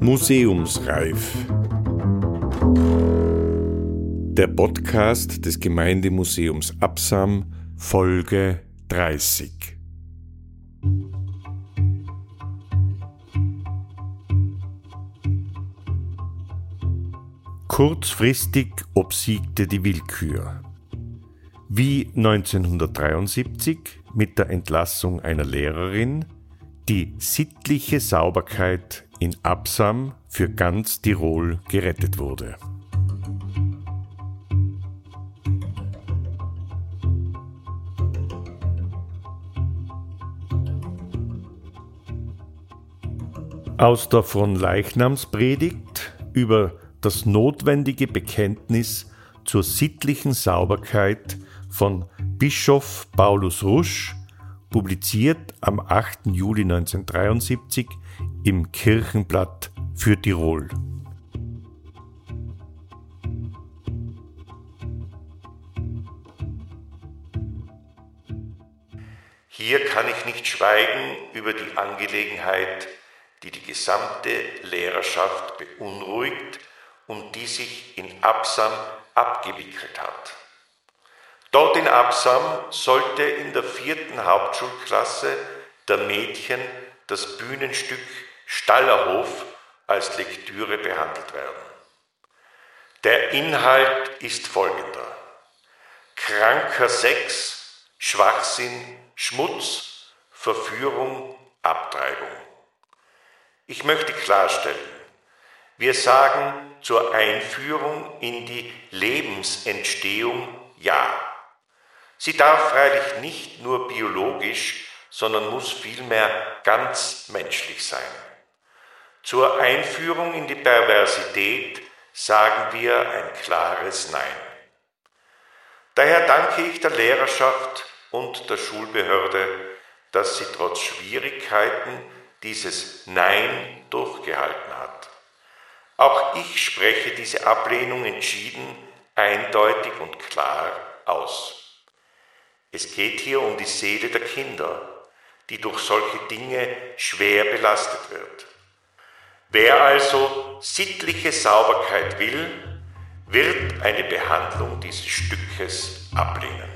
Museumsreif. Der Podcast des Gemeindemuseums Absam, Folge 30. Kurzfristig obsiegte die Willkür. Wie 1973 mit der Entlassung einer Lehrerin die sittliche Sauberkeit in Absam für ganz Tirol gerettet wurde. Aus der von Leichnamspredigt über das notwendige Bekenntnis zur sittlichen Sauberkeit von Bischof Paulus Rusch, publiziert am 8. Juli 1973 im Kirchenblatt für Tirol. Hier kann ich nicht schweigen über die Angelegenheit, die die gesamte Lehrerschaft beunruhigt und die sich in Absam abgewickelt hat. Dort in Absam sollte in der vierten Hauptschulklasse der Mädchen das Bühnenstück Stallerhof als Lektüre behandelt werden. Der Inhalt ist folgender. Kranker Sex, Schwachsinn, Schmutz, Verführung, Abtreibung. Ich möchte klarstellen, wir sagen zur Einführung in die Lebensentstehung Ja. Sie darf freilich nicht nur biologisch, sondern muss vielmehr ganz menschlich sein. Zur Einführung in die Perversität sagen wir ein klares Nein. Daher danke ich der Lehrerschaft und der Schulbehörde, dass sie trotz Schwierigkeiten dieses Nein durchgehalten hat. Auch ich spreche diese Ablehnung entschieden, eindeutig und klar aus. Es geht hier um die Seele der Kinder, die durch solche Dinge schwer belastet wird. Wer also sittliche Sauberkeit will, wird eine Behandlung dieses Stückes ablehnen.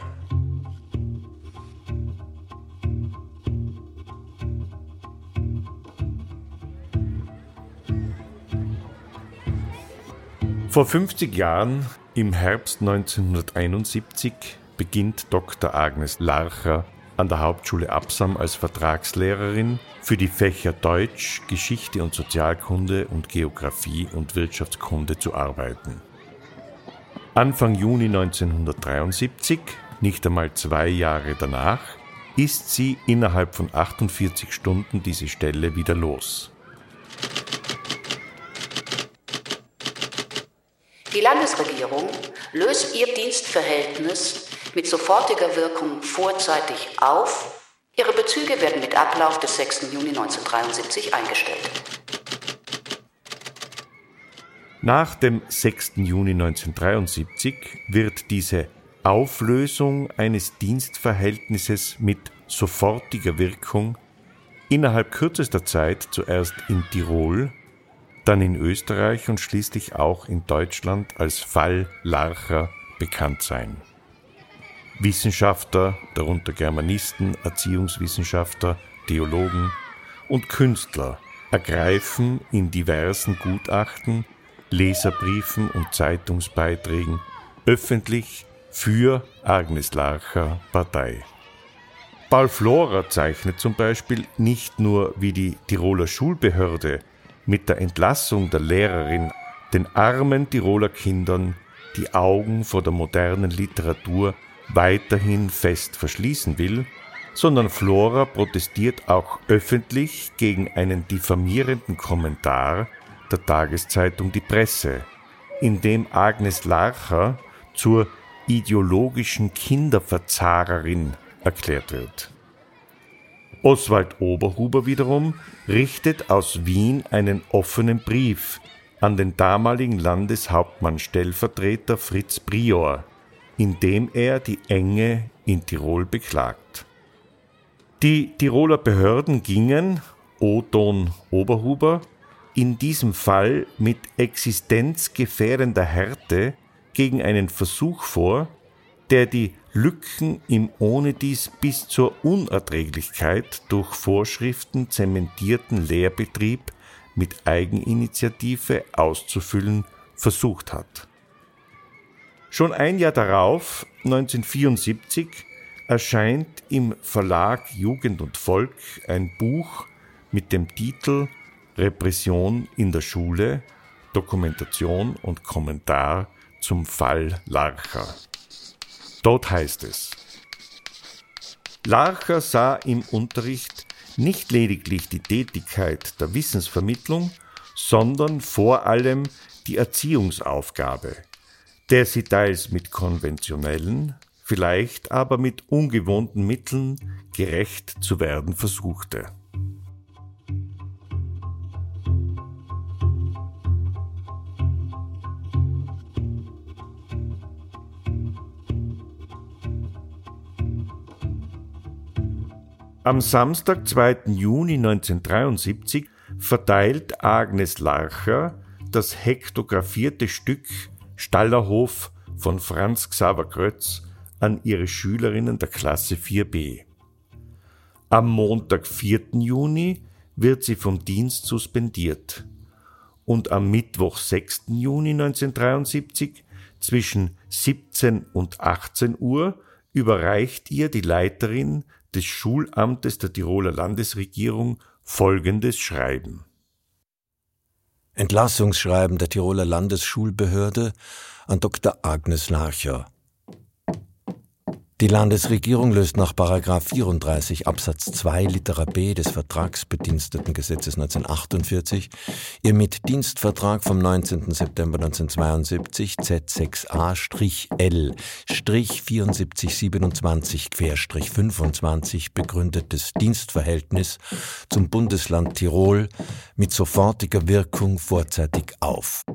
Vor 50 Jahren, im Herbst 1971, beginnt Dr. Agnes Larcher an der Hauptschule Absam als Vertragslehrerin für die Fächer Deutsch, Geschichte und Sozialkunde und Geographie und Wirtschaftskunde zu arbeiten. Anfang Juni 1973, nicht einmal zwei Jahre danach, ist sie innerhalb von 48 Stunden diese Stelle wieder los. Die Landesregierung löst ihr Dienstverhältnis mit sofortiger Wirkung vorzeitig auf. Ihre Bezüge werden mit Ablauf des 6. Juni 1973 eingestellt. Nach dem 6. Juni 1973 wird diese Auflösung eines Dienstverhältnisses mit sofortiger Wirkung innerhalb kürzester Zeit zuerst in Tirol, dann in Österreich und schließlich auch in Deutschland als Fall Larcher bekannt sein. Wissenschaftler, darunter Germanisten, Erziehungswissenschaftler, Theologen und Künstler ergreifen in diversen Gutachten, Leserbriefen und Zeitungsbeiträgen öffentlich für Agnes Larcher Partei. Paul Florer zeichnet zum Beispiel nicht nur wie die Tiroler Schulbehörde mit der Entlassung der Lehrerin den armen Tiroler Kindern die Augen vor der modernen Literatur weiterhin fest verschließen will, sondern Flora protestiert auch öffentlich gegen einen diffamierenden Kommentar der Tageszeitung Die Presse, in dem Agnes Larcher zur ideologischen Kinderverzahrerin erklärt wird. Oswald Oberhuber wiederum richtet aus Wien einen offenen Brief an den damaligen Landeshauptmann-Stellvertreter Fritz Prior, in dem er die Enge in Tirol beklagt. Die Tiroler Behörden gingen, Oton Oberhuber, in diesem Fall mit existenzgefährdender Härte gegen einen Versuch vor, der die Lücken im ohnedies bis zur Unerträglichkeit durch Vorschriften zementierten Lehrbetrieb mit Eigeninitiative auszufüllen versucht hat. Schon ein Jahr darauf, 1974, erscheint im Verlag Jugend und Volk ein Buch mit dem Titel Repression in der Schule, Dokumentation und Kommentar zum Fall Larcher. Dort heißt es, Larcher sah im Unterricht nicht lediglich die Tätigkeit der Wissensvermittlung, sondern vor allem die Erziehungsaufgabe, der sie teils mit konventionellen, vielleicht aber mit ungewohnten Mitteln gerecht zu werden versuchte. Am Samstag, 2. Juni 1973 verteilt Agnes Larcher das hektografierte Stück Stallerhof von Franz Xaver Krötz an ihre Schülerinnen der Klasse 4b. Am Montag, 4. Juni wird sie vom Dienst suspendiert und am Mittwoch, 6. Juni 1973 zwischen 17 und 18 Uhr überreicht ihr die Leiterin des Schulamtes der Tiroler Landesregierung folgendes Schreiben. Entlassungsschreiben der Tiroler Landesschulbehörde an Dr. Agnes Larcher. Die Landesregierung löst nach 34 Absatz 2 Litera b des Vertragsbedienstetengesetzes 1948 ihr mit Dienstvertrag vom 19. September 1972 Z6a-L 7427-25 begründetes Dienstverhältnis zum Bundesland Tirol mit sofortiger Wirkung vorzeitig auf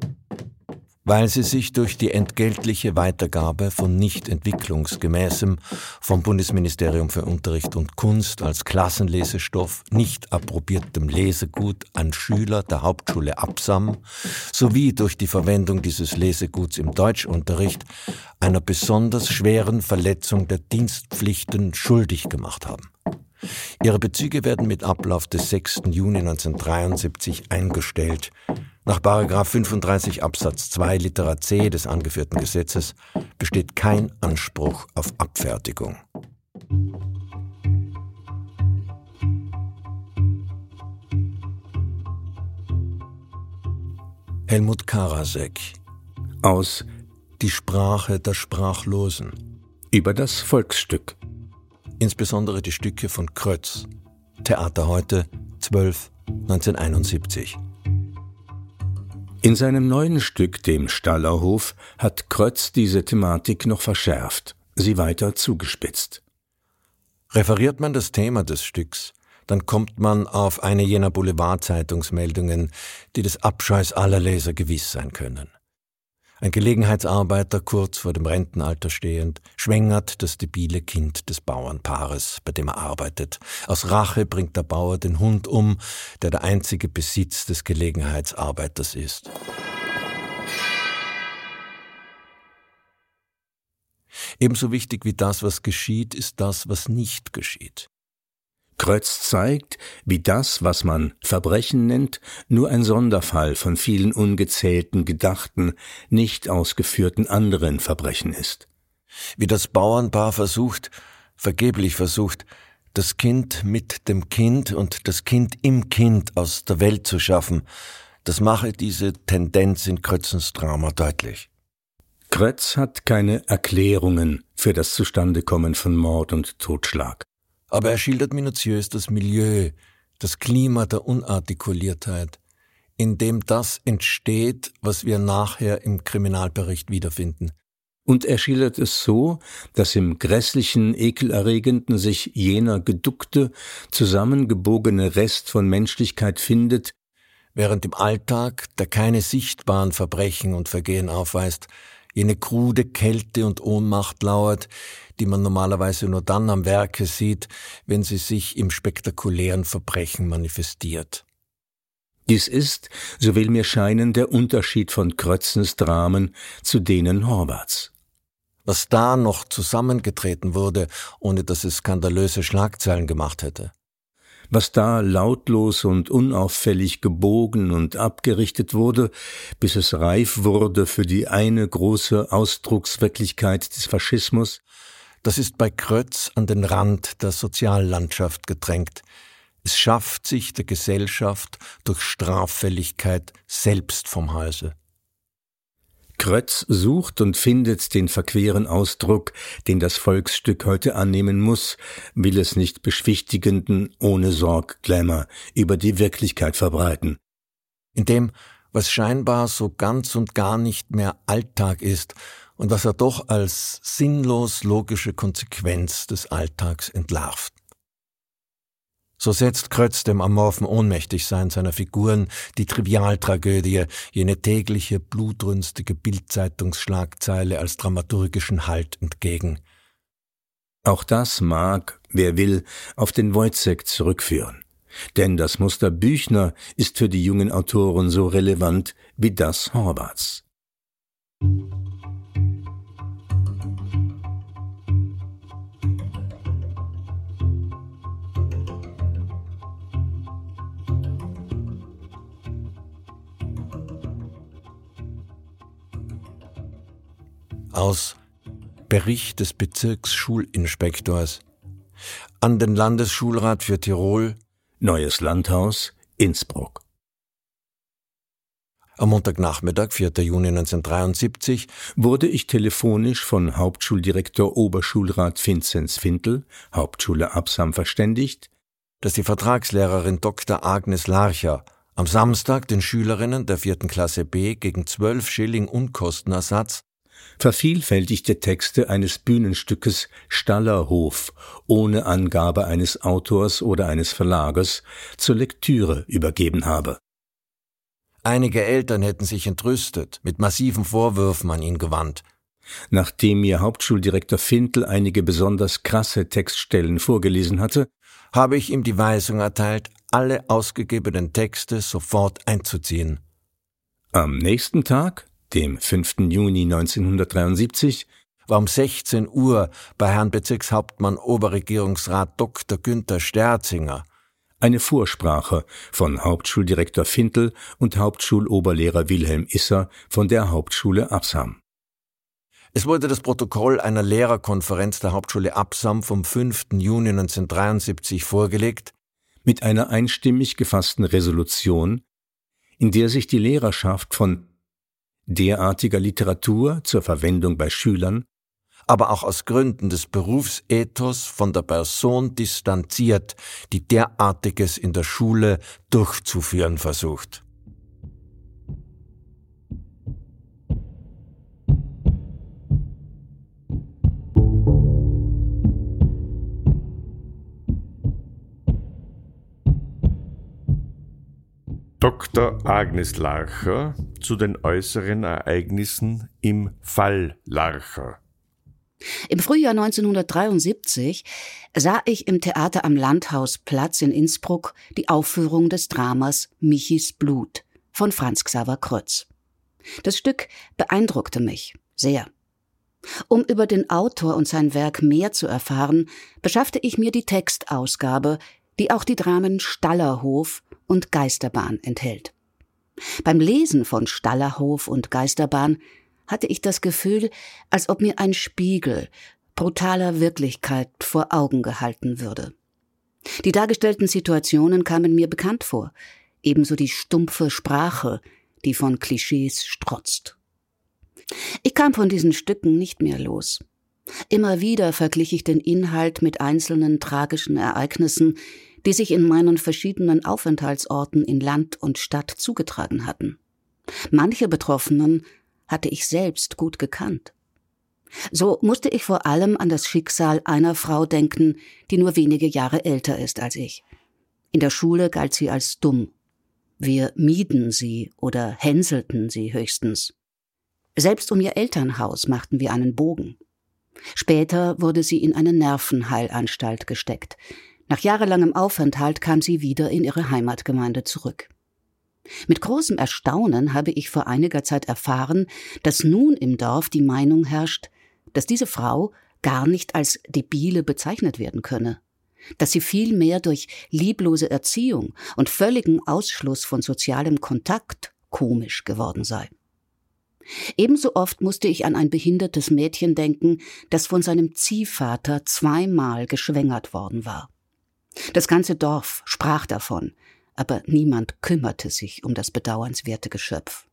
weil sie sich durch die entgeltliche Weitergabe von nicht entwicklungsgemäßem vom Bundesministerium für Unterricht und Kunst als Klassenlesestoff nicht approbiertem Lesegut an Schüler der Hauptschule Absam sowie durch die Verwendung dieses Leseguts im Deutschunterricht einer besonders schweren Verletzung der Dienstpflichten schuldig gemacht haben. Ihre Bezüge werden mit Ablauf des 6. Juni 1973 eingestellt. Nach 35 Absatz 2 Litera c des angeführten Gesetzes besteht kein Anspruch auf Abfertigung. Helmut Karasek aus Die Sprache der Sprachlosen über das Volksstück insbesondere die Stücke von Krötz. Theater heute, 12, 1971. In seinem neuen Stück, dem Stallerhof, hat Krötz diese Thematik noch verschärft, sie weiter zugespitzt. Referiert man das Thema des Stücks, dann kommt man auf eine jener Boulevardzeitungsmeldungen, die des Abscheus aller Leser gewiss sein können. Ein Gelegenheitsarbeiter, kurz vor dem Rentenalter stehend, schwängert das debile Kind des Bauernpaares, bei dem er arbeitet. Aus Rache bringt der Bauer den Hund um, der der einzige Besitz des Gelegenheitsarbeiters ist. Ebenso wichtig wie das, was geschieht, ist das, was nicht geschieht. Krötz zeigt, wie das, was man Verbrechen nennt, nur ein Sonderfall von vielen ungezählten, gedachten, nicht ausgeführten anderen Verbrechen ist. Wie das Bauernpaar versucht, vergeblich versucht, das Kind mit dem Kind und das Kind im Kind aus der Welt zu schaffen, das mache diese Tendenz in Krötzens Drama deutlich. Krötz hat keine Erklärungen für das Zustandekommen von Mord und Totschlag. Aber er schildert minutiös das Milieu, das Klima der Unartikuliertheit, in dem das entsteht, was wir nachher im Kriminalbericht wiederfinden. Und er schildert es so, dass im grässlichen, ekelerregenden sich jener geduckte, zusammengebogene Rest von Menschlichkeit findet, während im Alltag, der keine sichtbaren Verbrechen und Vergehen aufweist, jene krude Kälte und Ohnmacht lauert, die man normalerweise nur dann am Werke sieht, wenn sie sich im spektakulären Verbrechen manifestiert. Dies ist, so will mir scheinen, der Unterschied von Krötzens Dramen zu denen Horvaths. Was da noch zusammengetreten wurde, ohne dass es skandalöse Schlagzeilen gemacht hätte. Was da lautlos und unauffällig gebogen und abgerichtet wurde, bis es reif wurde für die eine große Ausdruckswirklichkeit des Faschismus, das ist bei Krötz an den Rand der Soziallandschaft gedrängt, es schafft sich der Gesellschaft durch Straffälligkeit selbst vom Halse. Krötz sucht und findet den verqueren Ausdruck, den das Volksstück heute annehmen muss, will es nicht beschwichtigenden, ohne Sorg Glamour über die Wirklichkeit verbreiten. In dem, was scheinbar so ganz und gar nicht mehr Alltag ist und was er doch als sinnlos logische Konsequenz des Alltags entlarvt. So setzt Krötz dem amorphen Ohnmächtigsein seiner Figuren die Trivialtragödie, jene tägliche, blutrünstige Bildzeitungsschlagzeile als dramaturgischen Halt entgegen. Auch das mag, wer will, auf den Wojcek zurückführen. Denn das Muster Büchner ist für die jungen Autoren so relevant wie das Horvaths. Aus Bericht des Bezirksschulinspektors an den Landesschulrat für Tirol Neues Landhaus Innsbruck. Am Montagnachmittag, 4. Juni 1973, wurde ich telefonisch von Hauptschuldirektor Oberschulrat Vinzenz Fintel, Hauptschule Absam, verständigt, dass die Vertragslehrerin Dr. Agnes Larcher am Samstag den Schülerinnen der vierten Klasse B gegen 12 Schilling Unkostenersatz vervielfältigte Texte eines Bühnenstückes Stallerhof ohne Angabe eines Autors oder eines Verlagers zur Lektüre übergeben habe. Einige Eltern hätten sich entrüstet, mit massiven Vorwürfen an ihn gewandt. Nachdem mir Hauptschuldirektor Fintel einige besonders krasse Textstellen vorgelesen hatte, habe ich ihm die Weisung erteilt, alle ausgegebenen Texte sofort einzuziehen. Am nächsten Tag, dem 5. Juni 1973, war um 16 Uhr bei Herrn Bezirkshauptmann Oberregierungsrat Dr. Günther Sterzinger eine Vorsprache von Hauptschuldirektor Fintel und Hauptschuloberlehrer Wilhelm Isser von der Hauptschule Absam. Es wurde das Protokoll einer Lehrerkonferenz der Hauptschule Absam vom 5. Juni 1973 vorgelegt, mit einer einstimmig gefassten Resolution, in der sich die Lehrerschaft von derartiger Literatur zur Verwendung bei Schülern, aber auch aus Gründen des Berufsethos von der Person distanziert, die derartiges in der Schule durchzuführen versucht. Dr. Agnes Larcher zu den äußeren Ereignissen im Fall Larcher. Im Frühjahr 1973 sah ich im Theater am Landhausplatz in Innsbruck die Aufführung des Dramas Michis Blut von Franz Xaver Krötz. Das Stück beeindruckte mich sehr. Um über den Autor und sein Werk mehr zu erfahren, beschaffte ich mir die Textausgabe, die auch die Dramen Stallerhof und Geisterbahn enthält. Beim Lesen von Stallerhof und Geisterbahn hatte ich das Gefühl, als ob mir ein Spiegel brutaler Wirklichkeit vor Augen gehalten würde. Die dargestellten Situationen kamen mir bekannt vor, ebenso die stumpfe Sprache, die von Klischees strotzt. Ich kam von diesen Stücken nicht mehr los. Immer wieder verglich ich den Inhalt mit einzelnen tragischen Ereignissen, die sich in meinen verschiedenen Aufenthaltsorten in Land und Stadt zugetragen hatten. Manche Betroffenen hatte ich selbst gut gekannt. So musste ich vor allem an das Schicksal einer Frau denken, die nur wenige Jahre älter ist als ich. In der Schule galt sie als dumm. Wir mieden sie oder hänselten sie höchstens. Selbst um ihr Elternhaus machten wir einen Bogen. Später wurde sie in eine Nervenheilanstalt gesteckt. Nach jahrelangem Aufenthalt kam sie wieder in ihre Heimatgemeinde zurück. Mit großem Erstaunen habe ich vor einiger Zeit erfahren, dass nun im Dorf die Meinung herrscht, dass diese Frau gar nicht als debile bezeichnet werden könne, dass sie vielmehr durch lieblose Erziehung und völligen Ausschluss von sozialem Kontakt komisch geworden sei. Ebenso oft musste ich an ein behindertes Mädchen denken, das von seinem Ziehvater zweimal geschwängert worden war. Das ganze Dorf sprach davon, aber niemand kümmerte sich um das bedauernswerte Geschöpf.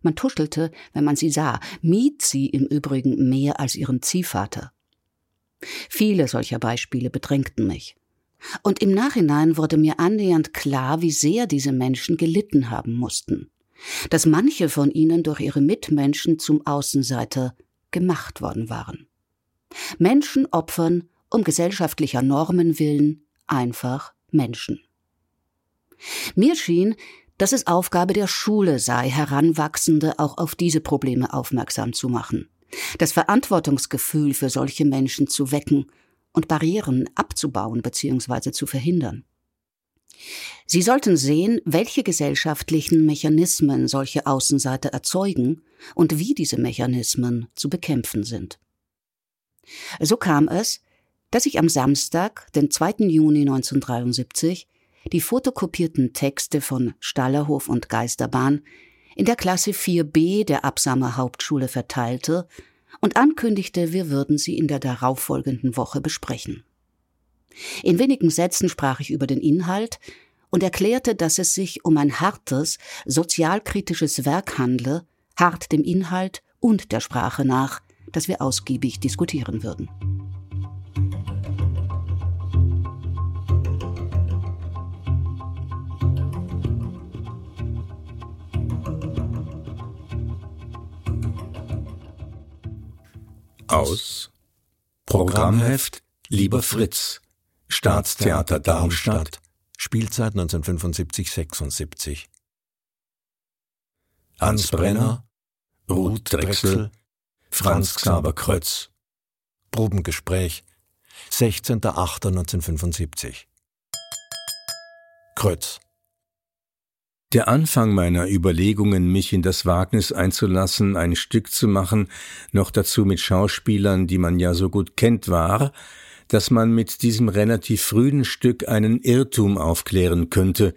Man tuschelte, wenn man sie sah, mied sie im Übrigen mehr als ihren Ziehvater. Viele solcher Beispiele bedrängten mich. Und im Nachhinein wurde mir annähernd klar, wie sehr diese Menschen gelitten haben mussten dass manche von ihnen durch ihre Mitmenschen zum Außenseiter gemacht worden waren. Menschen opfern um gesellschaftlicher Normen willen einfach Menschen. Mir schien, dass es Aufgabe der Schule sei, Heranwachsende auch auf diese Probleme aufmerksam zu machen, das Verantwortungsgefühl für solche Menschen zu wecken und Barrieren abzubauen bzw. zu verhindern. Sie sollten sehen, welche gesellschaftlichen Mechanismen solche Außenseiter erzeugen und wie diese Mechanismen zu bekämpfen sind. So kam es, dass ich am Samstag, den 2. Juni 1973, die fotokopierten Texte von Stallerhof und Geisterbahn in der Klasse 4b der Absamer Hauptschule verteilte und ankündigte, wir würden sie in der darauffolgenden Woche besprechen. In wenigen Sätzen sprach ich über den Inhalt und erklärte, dass es sich um ein hartes, sozialkritisches Werk handle, hart dem Inhalt und der Sprache nach, das wir ausgiebig diskutieren würden. Aus Programmheft Lieber Fritz Staatstheater Darmstadt Spielzeit 1975-76. Hans Brenner, Ruth Drechsel, Franz Xaver Krötz. Probengespräch 16.08.1975. Krötz. Der Anfang meiner Überlegungen, mich in das Wagnis einzulassen, ein Stück zu machen, noch dazu mit Schauspielern, die man ja so gut kennt, war, dass man mit diesem relativ frühen Stück einen Irrtum aufklären könnte.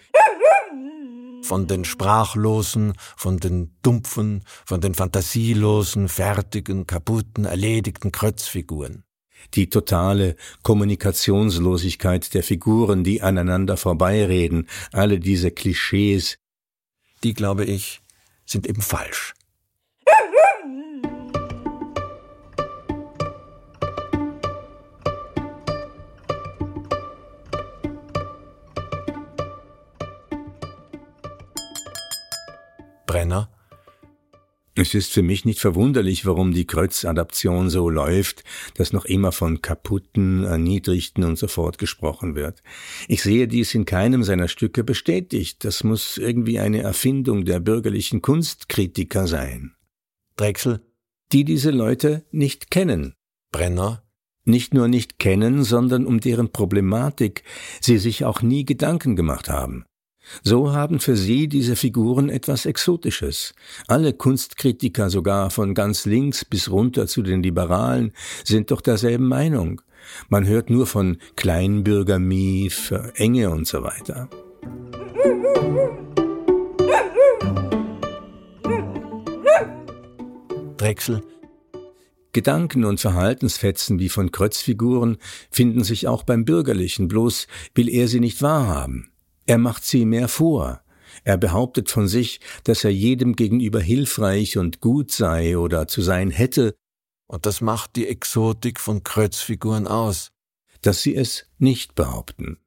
Von den Sprachlosen, von den Dumpfen, von den fantasielosen, fertigen, kaputten, erledigten Krötzfiguren. Die totale Kommunikationslosigkeit der Figuren, die aneinander vorbeireden, alle diese Klischees. Die, glaube ich, sind eben falsch. Brenner. Es ist für mich nicht verwunderlich, warum die Krötz-Adaption so läuft, dass noch immer von kaputten, erniedrigten und so fort gesprochen wird. Ich sehe dies in keinem seiner Stücke bestätigt. Das muss irgendwie eine Erfindung der bürgerlichen Kunstkritiker sein. Drechsel. Die diese Leute nicht kennen. Brenner. Nicht nur nicht kennen, sondern um deren Problematik sie sich auch nie Gedanken gemacht haben. So haben für sie diese Figuren etwas Exotisches. Alle Kunstkritiker, sogar von ganz links bis runter zu den Liberalen, sind doch derselben Meinung. Man hört nur von Kleinbürgermie, Enge und so weiter. Drechsel. Gedanken und Verhaltensfetzen wie von Krötzfiguren finden sich auch beim Bürgerlichen, bloß will er sie nicht wahrhaben. Er macht sie mehr vor. Er behauptet von sich, dass er jedem gegenüber hilfreich und gut sei oder zu sein hätte. Und das macht die Exotik von Krötzfiguren aus. Dass sie es nicht behaupten.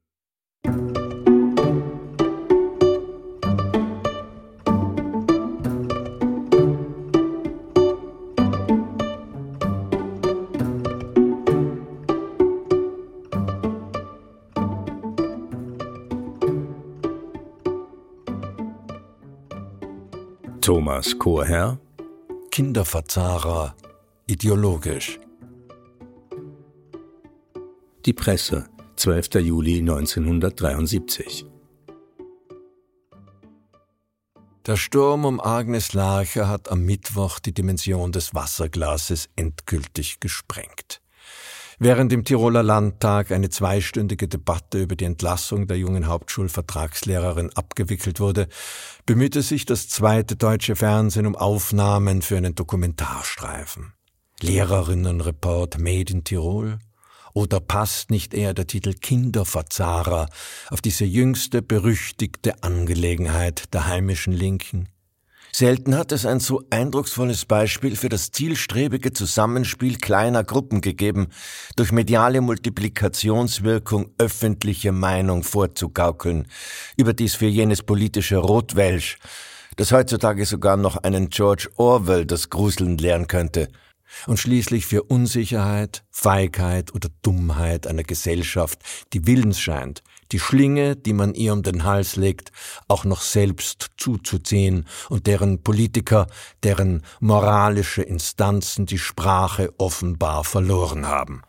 Thomas Chorherr, Kinderverzahrer ideologisch. Die Presse, 12. Juli 1973. Der Sturm um Agnes Larcher hat am Mittwoch die Dimension des Wasserglases endgültig gesprengt. Während im Tiroler Landtag eine zweistündige Debatte über die Entlassung der jungen Hauptschulvertragslehrerin abgewickelt wurde, bemühte sich das zweite deutsche Fernsehen um Aufnahmen für einen Dokumentarstreifen. Lehrerinnenreport Made in Tirol? Oder passt nicht eher der Titel Kinderverzahrer auf diese jüngste berüchtigte Angelegenheit der heimischen Linken? Selten hat es ein so eindrucksvolles Beispiel für das zielstrebige Zusammenspiel kleiner Gruppen gegeben, durch mediale Multiplikationswirkung öffentliche Meinung vorzugaukeln, überdies für jenes politische Rotwelsch, das heutzutage sogar noch einen George Orwell das Gruseln lernen könnte – und schließlich für Unsicherheit, Feigheit oder Dummheit einer Gesellschaft, die willens scheint, die Schlinge, die man ihr um den Hals legt, auch noch selbst zuzuziehen und deren Politiker, deren moralische Instanzen die Sprache offenbar verloren haben.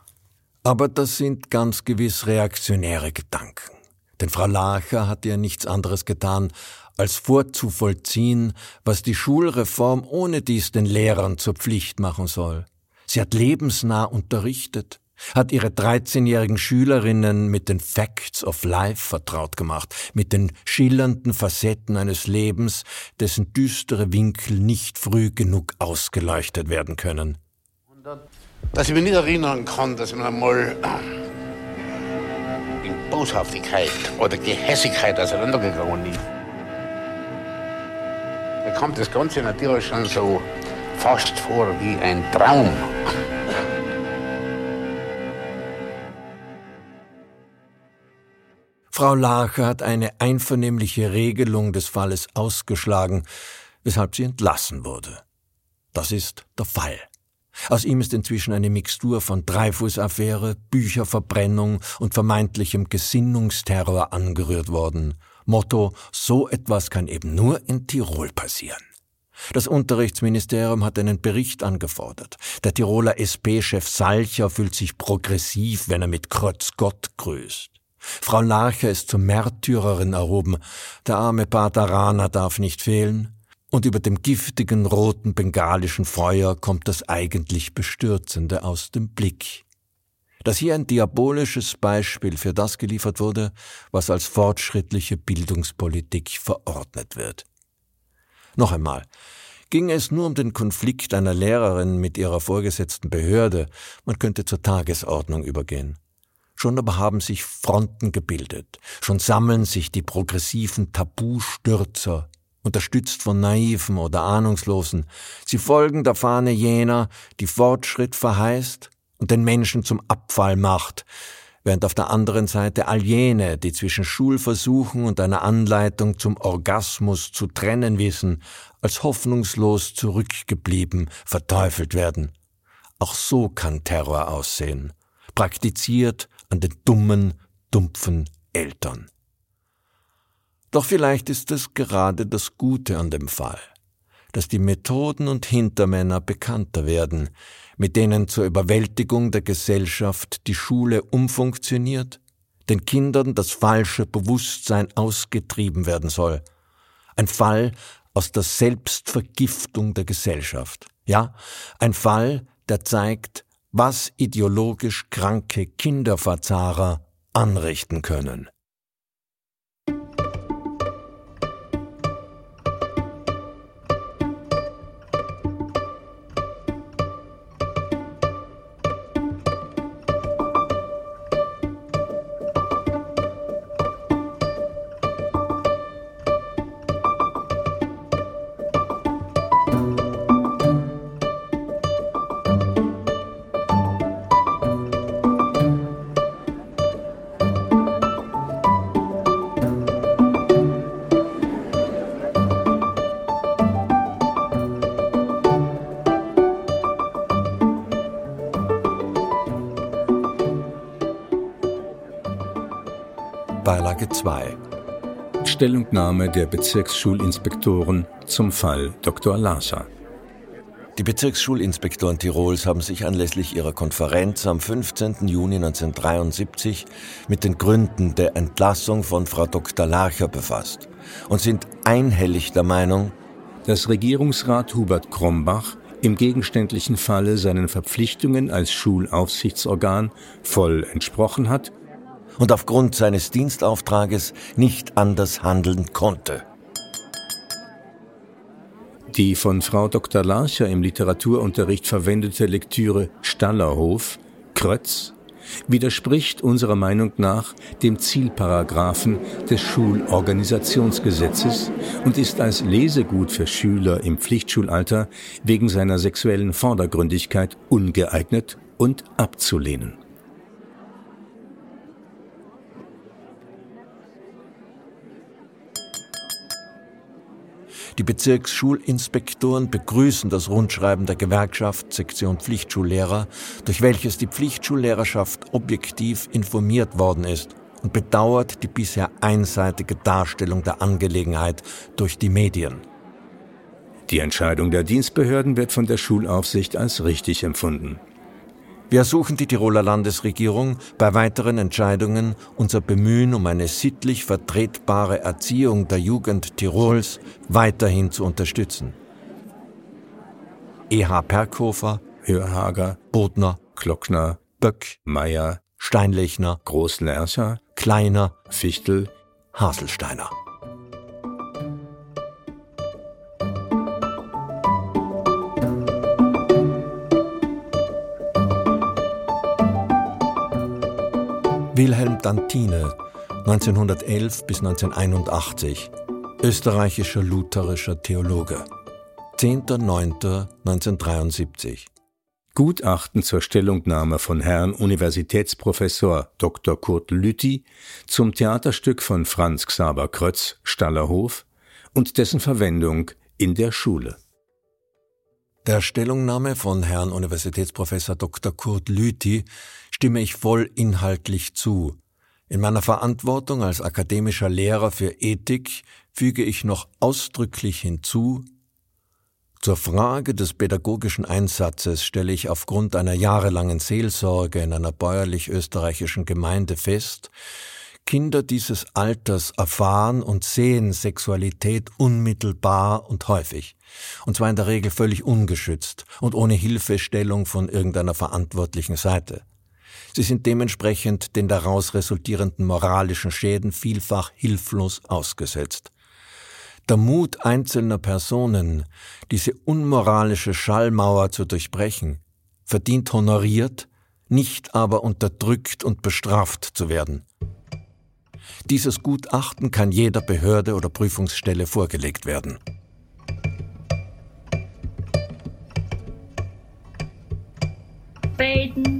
Aber das sind ganz gewiss reaktionäre Gedanken. Denn Frau Lacher hat ja nichts anderes getan, als vorzuvollziehen, was die Schulreform ohne dies den Lehrern zur Pflicht machen soll. Sie hat lebensnah unterrichtet, hat ihre 13-jährigen Schülerinnen mit den Facts of Life vertraut gemacht, mit den schillernden Facetten eines Lebens, dessen düstere Winkel nicht früh genug ausgeleuchtet werden können. Dass ich mich nicht erinnern kann, dass man einmal in Boshaftigkeit oder Gehässigkeit auseinandergegangen ist. Da kommt das Ganze natürlich schon so fast vor wie ein Traum. Frau Lacher hat eine einvernehmliche Regelung des Falles ausgeschlagen, weshalb sie entlassen wurde. Das ist der Fall. Aus ihm ist inzwischen eine Mixtur von Dreifuß-Affäre, Bücherverbrennung und vermeintlichem Gesinnungsterror angerührt worden. Motto, so etwas kann eben nur in Tirol passieren. Das Unterrichtsministerium hat einen Bericht angefordert. Der Tiroler SP-Chef Salcher fühlt sich progressiv, wenn er mit Kreuz Gott grüßt. Frau Larcher ist zur Märtyrerin erhoben. Der arme Pater Rana darf nicht fehlen. Und über dem giftigen roten bengalischen Feuer kommt das eigentlich Bestürzende aus dem Blick dass hier ein diabolisches Beispiel für das geliefert wurde, was als fortschrittliche Bildungspolitik verordnet wird. Noch einmal, ging es nur um den Konflikt einer Lehrerin mit ihrer vorgesetzten Behörde, man könnte zur Tagesordnung übergehen. Schon aber haben sich Fronten gebildet, schon sammeln sich die progressiven Tabustürzer, unterstützt von Naiven oder Ahnungslosen. Sie folgen der Fahne jener, die Fortschritt verheißt und den Menschen zum Abfall macht, während auf der anderen Seite all jene, die zwischen Schulversuchen und einer Anleitung zum Orgasmus zu trennen wissen, als hoffnungslos zurückgeblieben verteufelt werden. Auch so kann Terror aussehen, praktiziert an den dummen, dumpfen Eltern. Doch vielleicht ist es gerade das Gute an dem Fall, dass die Methoden und Hintermänner bekannter werden, mit denen zur Überwältigung der Gesellschaft die Schule umfunktioniert, den Kindern das falsche Bewusstsein ausgetrieben werden soll. Ein Fall aus der Selbstvergiftung der Gesellschaft. Ja, ein Fall, der zeigt, was ideologisch kranke Kinderverzahrer anrichten können. Stellungnahme der Bezirksschulinspektoren zum Fall Dr. Larsa. Die Bezirksschulinspektoren Tirols haben sich anlässlich ihrer Konferenz am 15. Juni 1973 mit den Gründen der Entlassung von Frau Dr. Larcher befasst und sind einhellig der Meinung, dass Regierungsrat Hubert Krombach im gegenständlichen Falle seinen Verpflichtungen als Schulaufsichtsorgan voll entsprochen hat und aufgrund seines Dienstauftrages nicht anders handeln konnte. Die von Frau Dr. Larcher im Literaturunterricht verwendete Lektüre Stallerhof, Krötz, widerspricht unserer Meinung nach dem Zielparagraphen des Schulorganisationsgesetzes und ist als Lesegut für Schüler im Pflichtschulalter wegen seiner sexuellen Vordergründigkeit ungeeignet und abzulehnen. Die Bezirksschulinspektoren begrüßen das Rundschreiben der Gewerkschaft Sektion Pflichtschullehrer, durch welches die Pflichtschullehrerschaft objektiv informiert worden ist und bedauert die bisher einseitige Darstellung der Angelegenheit durch die Medien. Die Entscheidung der Dienstbehörden wird von der Schulaufsicht als richtig empfunden. Wir ersuchen die Tiroler Landesregierung, bei weiteren Entscheidungen unser Bemühen um eine sittlich vertretbare Erziehung der Jugend Tirols weiterhin zu unterstützen. E.H. Perkhofer, Hörhager, Bodner, Klockner, Böck, Meyer, Steinlechner, Großlercher, Kleiner, Fichtel, Haselsteiner. Dantine, 1911 bis 1981, österreichischer lutherischer Theologe. 10.09.1973. Gutachten zur Stellungnahme von Herrn Universitätsprofessor Dr. Kurt Lüthi zum Theaterstück von Franz Xaver Krötz Stallerhof und dessen Verwendung in der Schule. Der Stellungnahme von Herrn Universitätsprofessor Dr. Kurt Lüthi stimme ich voll inhaltlich zu. In meiner Verantwortung als akademischer Lehrer für Ethik füge ich noch ausdrücklich hinzu, zur Frage des pädagogischen Einsatzes stelle ich aufgrund einer jahrelangen Seelsorge in einer bäuerlich-österreichischen Gemeinde fest, Kinder dieses Alters erfahren und sehen Sexualität unmittelbar und häufig, und zwar in der Regel völlig ungeschützt und ohne Hilfestellung von irgendeiner verantwortlichen Seite. Sie sind dementsprechend den daraus resultierenden moralischen Schäden vielfach hilflos ausgesetzt. Der Mut einzelner Personen, diese unmoralische Schallmauer zu durchbrechen, verdient honoriert, nicht aber unterdrückt und bestraft zu werden. Dieses Gutachten kann jeder Behörde oder Prüfungsstelle vorgelegt werden. Beten,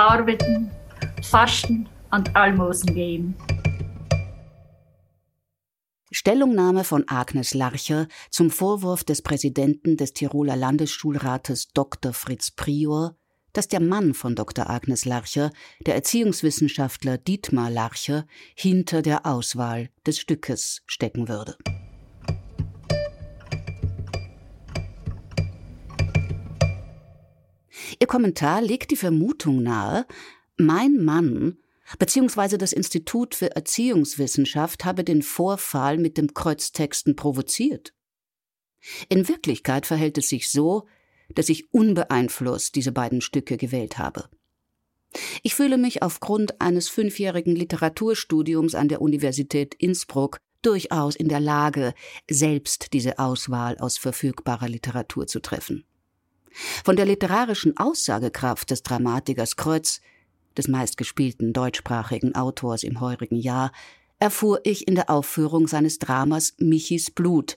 arbeiten, fasten und Almosen geben. Stellungnahme von Agnes Larcher zum Vorwurf des Präsidenten des Tiroler Landesschulrates Dr. Fritz Prior dass der Mann von Dr. Agnes Larcher, der Erziehungswissenschaftler Dietmar Larcher, hinter der Auswahl des Stückes stecken würde. Ihr Kommentar legt die Vermutung nahe, mein Mann bzw. das Institut für Erziehungswissenschaft habe den Vorfall mit dem Kreuztexten provoziert. In Wirklichkeit verhält es sich so, dass ich unbeeinflusst diese beiden Stücke gewählt habe. Ich fühle mich aufgrund eines fünfjährigen Literaturstudiums an der Universität Innsbruck durchaus in der Lage, selbst diese Auswahl aus verfügbarer Literatur zu treffen. Von der literarischen Aussagekraft des Dramatikers Kreuz, des meistgespielten deutschsprachigen Autors im heurigen Jahr, erfuhr ich in der Aufführung seines Dramas Michis Blut,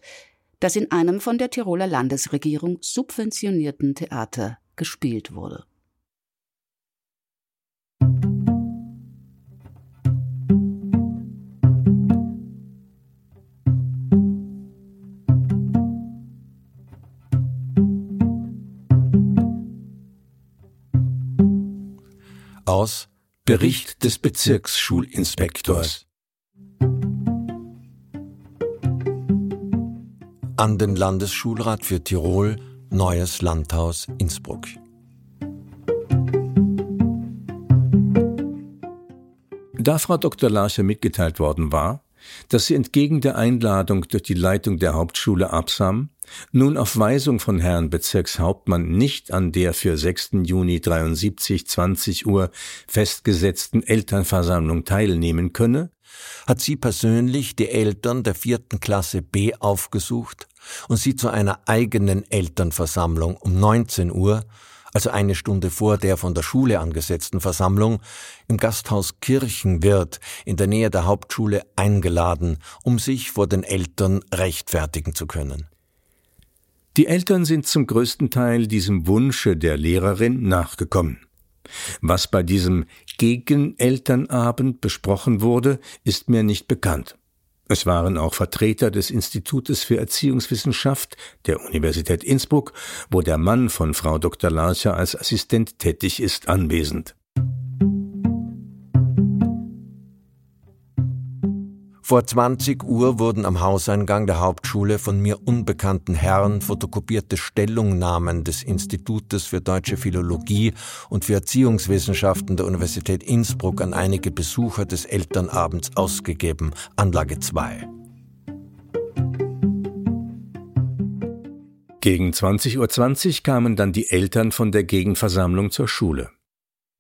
das in einem von der Tiroler Landesregierung subventionierten Theater gespielt wurde. Aus Bericht des Bezirksschulinspektors an den Landesschulrat für Tirol Neues Landhaus Innsbruck. Da Frau Dr. Larcher mitgeteilt worden war, dass sie entgegen der Einladung durch die Leitung der Hauptschule Absam nun auf Weisung von Herrn Bezirkshauptmann nicht an der für 6. Juni 73 20 Uhr festgesetzten Elternversammlung teilnehmen könne, hat sie persönlich die Eltern der vierten Klasse B aufgesucht und sie zu einer eigenen Elternversammlung um 19 Uhr also eine Stunde vor der von der Schule angesetzten Versammlung, im Gasthaus Kirchenwirt in der Nähe der Hauptschule eingeladen, um sich vor den Eltern rechtfertigen zu können. Die Eltern sind zum größten Teil diesem Wunsche der Lehrerin nachgekommen. Was bei diesem Gegenelternabend besprochen wurde, ist mir nicht bekannt. Es waren auch Vertreter des Institutes für Erziehungswissenschaft der Universität Innsbruck, wo der Mann von Frau Dr. Larcher als Assistent tätig ist, anwesend. Vor 20 Uhr wurden am Hauseingang der Hauptschule von mir unbekannten Herren fotokopierte Stellungnahmen des Institutes für deutsche Philologie und für Erziehungswissenschaften der Universität Innsbruck an einige Besucher des Elternabends ausgegeben, Anlage 2. Gegen 20.20 Uhr .20 kamen dann die Eltern von der Gegenversammlung zur Schule.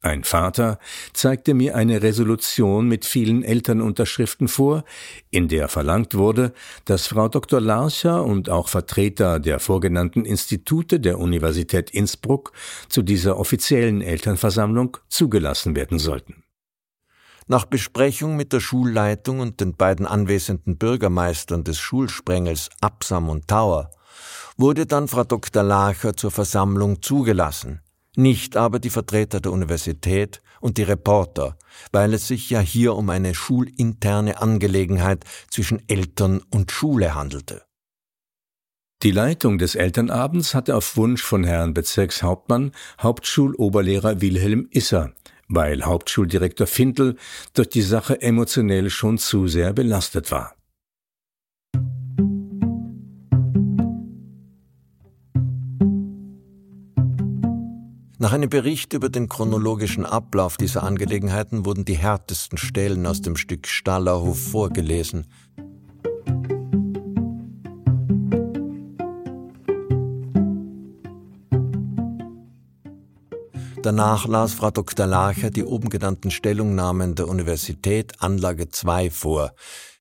Ein Vater zeigte mir eine Resolution mit vielen Elternunterschriften vor, in der verlangt wurde, dass Frau Dr. Larcher und auch Vertreter der vorgenannten Institute der Universität Innsbruck zu dieser offiziellen Elternversammlung zugelassen werden sollten. Nach Besprechung mit der Schulleitung und den beiden anwesenden Bürgermeistern des Schulsprengels Absam und Tower wurde dann Frau Dr. Larcher zur Versammlung zugelassen nicht aber die Vertreter der Universität und die Reporter, weil es sich ja hier um eine schulinterne Angelegenheit zwischen Eltern und Schule handelte. Die Leitung des Elternabends hatte auf Wunsch von Herrn Bezirkshauptmann Hauptschuloberlehrer Wilhelm Isser, weil Hauptschuldirektor Findel durch die Sache emotionell schon zu sehr belastet war. Nach einem Bericht über den chronologischen Ablauf dieser Angelegenheiten wurden die härtesten Stellen aus dem Stück Stallerhof vorgelesen. Danach las Frau Dr. Lacher die oben genannten Stellungnahmen der Universität Anlage 2 vor.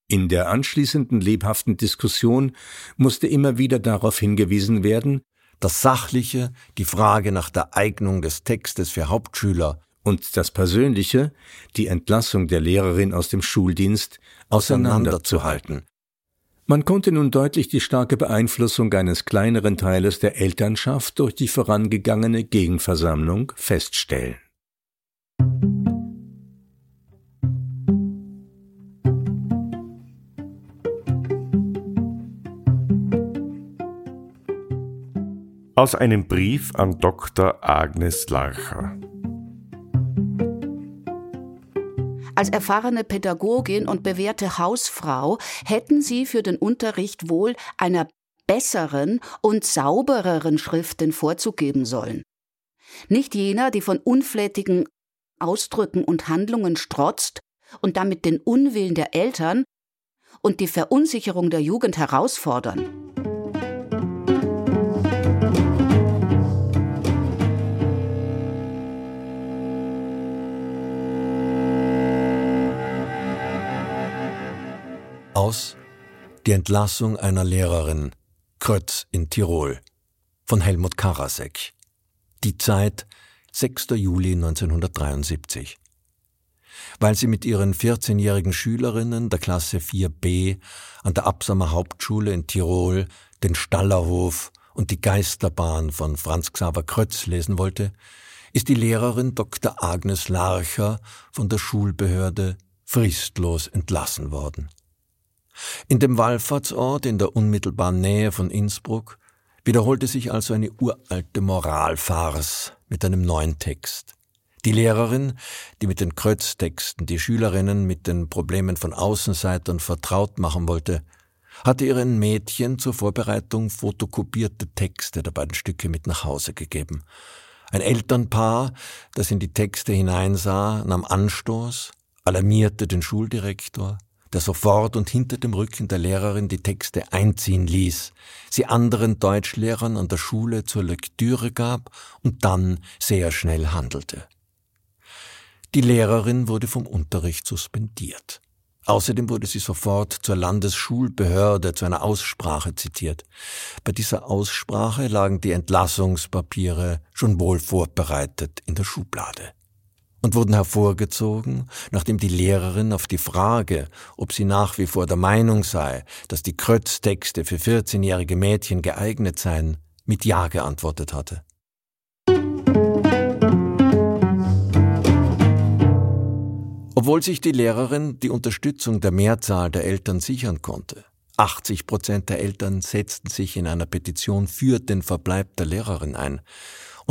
In der anschließenden lebhaften Diskussion musste immer wieder darauf hingewiesen werden, das Sachliche, die Frage nach der Eignung des Textes für Hauptschüler und das Persönliche, die Entlassung der Lehrerin aus dem Schuldienst, auseinanderzuhalten. Man konnte nun deutlich die starke Beeinflussung eines kleineren Teiles der Elternschaft durch die vorangegangene Gegenversammlung feststellen. Aus einem Brief an Dr. Agnes Larcher. Als erfahrene Pädagogin und bewährte Hausfrau hätten Sie für den Unterricht wohl einer besseren und saubereren Schriften vorzugeben sollen. Nicht jener, die von unflätigen Ausdrücken und Handlungen strotzt und damit den Unwillen der Eltern und die Verunsicherung der Jugend herausfordern. Aus Die Entlassung einer Lehrerin Krötz in Tirol von Helmut Karasek. Die Zeit 6. Juli 1973. Weil sie mit ihren 14-jährigen Schülerinnen der Klasse 4b an der Absamer Hauptschule in Tirol den Stallerhof und die Geisterbahn von Franz Xaver Krötz lesen wollte, ist die Lehrerin Dr. Agnes Larcher von der Schulbehörde fristlos entlassen worden. In dem Wallfahrtsort in der unmittelbaren Nähe von Innsbruck wiederholte sich also eine uralte Moralfarce mit einem neuen Text. Die Lehrerin, die mit den Krötztexten die Schülerinnen mit den Problemen von Außenseitern vertraut machen wollte, hatte ihren Mädchen zur Vorbereitung fotokopierte Texte der beiden Stücke mit nach Hause gegeben. Ein Elternpaar, das in die Texte hineinsah, nahm Anstoß, alarmierte den Schuldirektor, der sofort und hinter dem Rücken der Lehrerin die Texte einziehen ließ, sie anderen Deutschlehrern an der Schule zur Lektüre gab und dann sehr schnell handelte. Die Lehrerin wurde vom Unterricht suspendiert. Außerdem wurde sie sofort zur Landesschulbehörde zu einer Aussprache zitiert. Bei dieser Aussprache lagen die Entlassungspapiere schon wohl vorbereitet in der Schublade und wurden hervorgezogen, nachdem die Lehrerin auf die Frage, ob sie nach wie vor der Meinung sei, dass die Krötztexte für 14-jährige Mädchen geeignet seien, mit Ja geantwortet hatte. Obwohl sich die Lehrerin die Unterstützung der Mehrzahl der Eltern sichern konnte, 80 Prozent der Eltern setzten sich in einer Petition für den Verbleib der Lehrerin ein,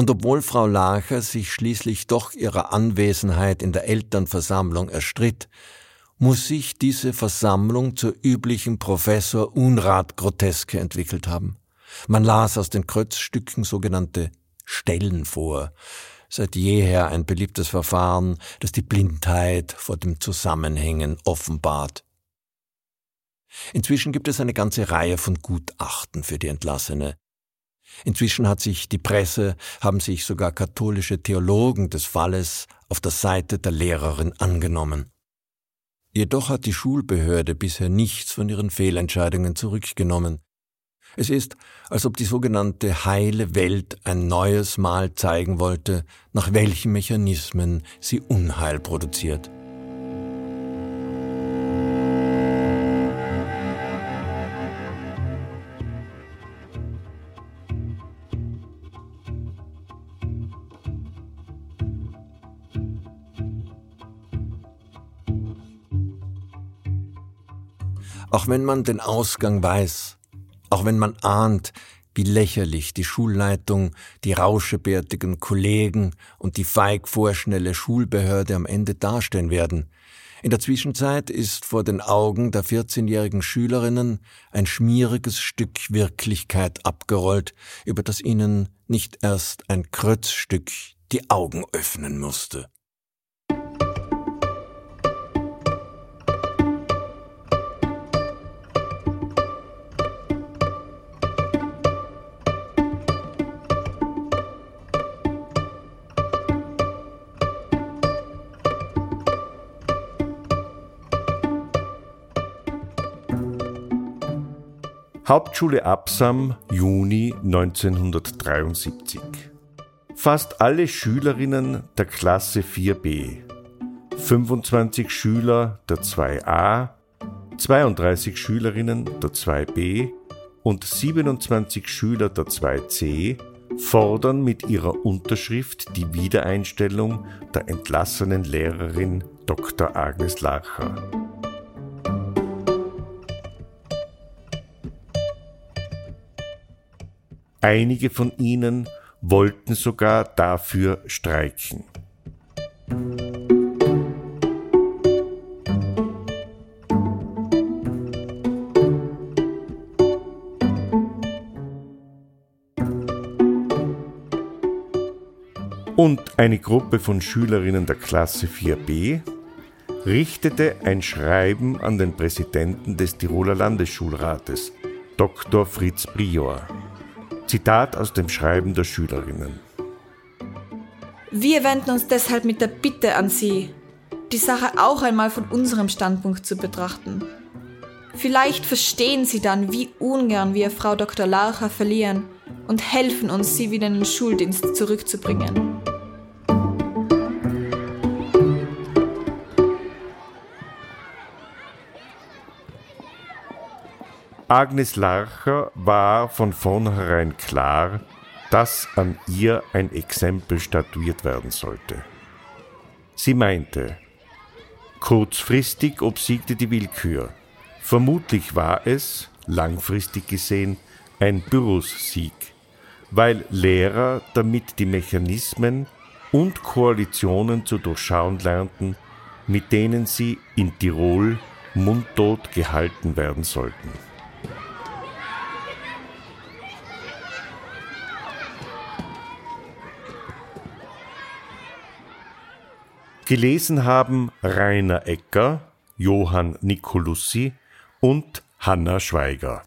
und obwohl Frau Lacher sich schließlich doch ihrer Anwesenheit in der Elternversammlung erstritt, muss sich diese Versammlung zur üblichen Professor Unrat Groteske entwickelt haben. Man las aus den Krötzstücken sogenannte Stellen vor, seit jeher ein beliebtes Verfahren, das die Blindheit vor dem Zusammenhängen offenbart. Inzwischen gibt es eine ganze Reihe von Gutachten für die Entlassene. Inzwischen hat sich die Presse, haben sich sogar katholische Theologen des Falles auf der Seite der Lehrerin angenommen. Jedoch hat die Schulbehörde bisher nichts von ihren Fehlentscheidungen zurückgenommen. Es ist, als ob die sogenannte heile Welt ein neues Mal zeigen wollte, nach welchen Mechanismen sie Unheil produziert. Auch wenn man den Ausgang weiß, auch wenn man ahnt, wie lächerlich die Schulleitung, die rauschebärtigen Kollegen und die feig vorschnelle Schulbehörde am Ende dastehen werden. In der Zwischenzeit ist vor den Augen der 14-jährigen Schülerinnen ein schmieriges Stück Wirklichkeit abgerollt, über das ihnen nicht erst ein Krötzstück die Augen öffnen musste. Hauptschule Absam, Juni 1973. Fast alle Schülerinnen der Klasse 4b, 25 Schüler der 2a, 32 Schülerinnen der 2b und 27 Schüler der 2c fordern mit ihrer Unterschrift die Wiedereinstellung der entlassenen Lehrerin Dr. Agnes Lacher. Einige von ihnen wollten sogar dafür streiken. Und eine Gruppe von Schülerinnen der Klasse 4b richtete ein Schreiben an den Präsidenten des Tiroler Landesschulrates, Dr. Fritz Prior. Zitat aus dem Schreiben der Schülerinnen. Wir wenden uns deshalb mit der Bitte an Sie, die Sache auch einmal von unserem Standpunkt zu betrachten. Vielleicht verstehen Sie dann, wie ungern wir Frau Dr. Larcher verlieren und helfen uns, sie wieder in den Schuldienst zurückzubringen. Agnes Larcher war von vornherein klar, dass an ihr ein Exempel statuiert werden sollte. Sie meinte, kurzfristig obsiegte die Willkür. Vermutlich war es, langfristig gesehen, ein Bürgersieg, weil Lehrer damit die Mechanismen und Koalitionen zu durchschauen lernten, mit denen sie in Tirol mundtot gehalten werden sollten. Gelesen haben Rainer Ecker, Johann Nicolussi und Hanna Schweiger.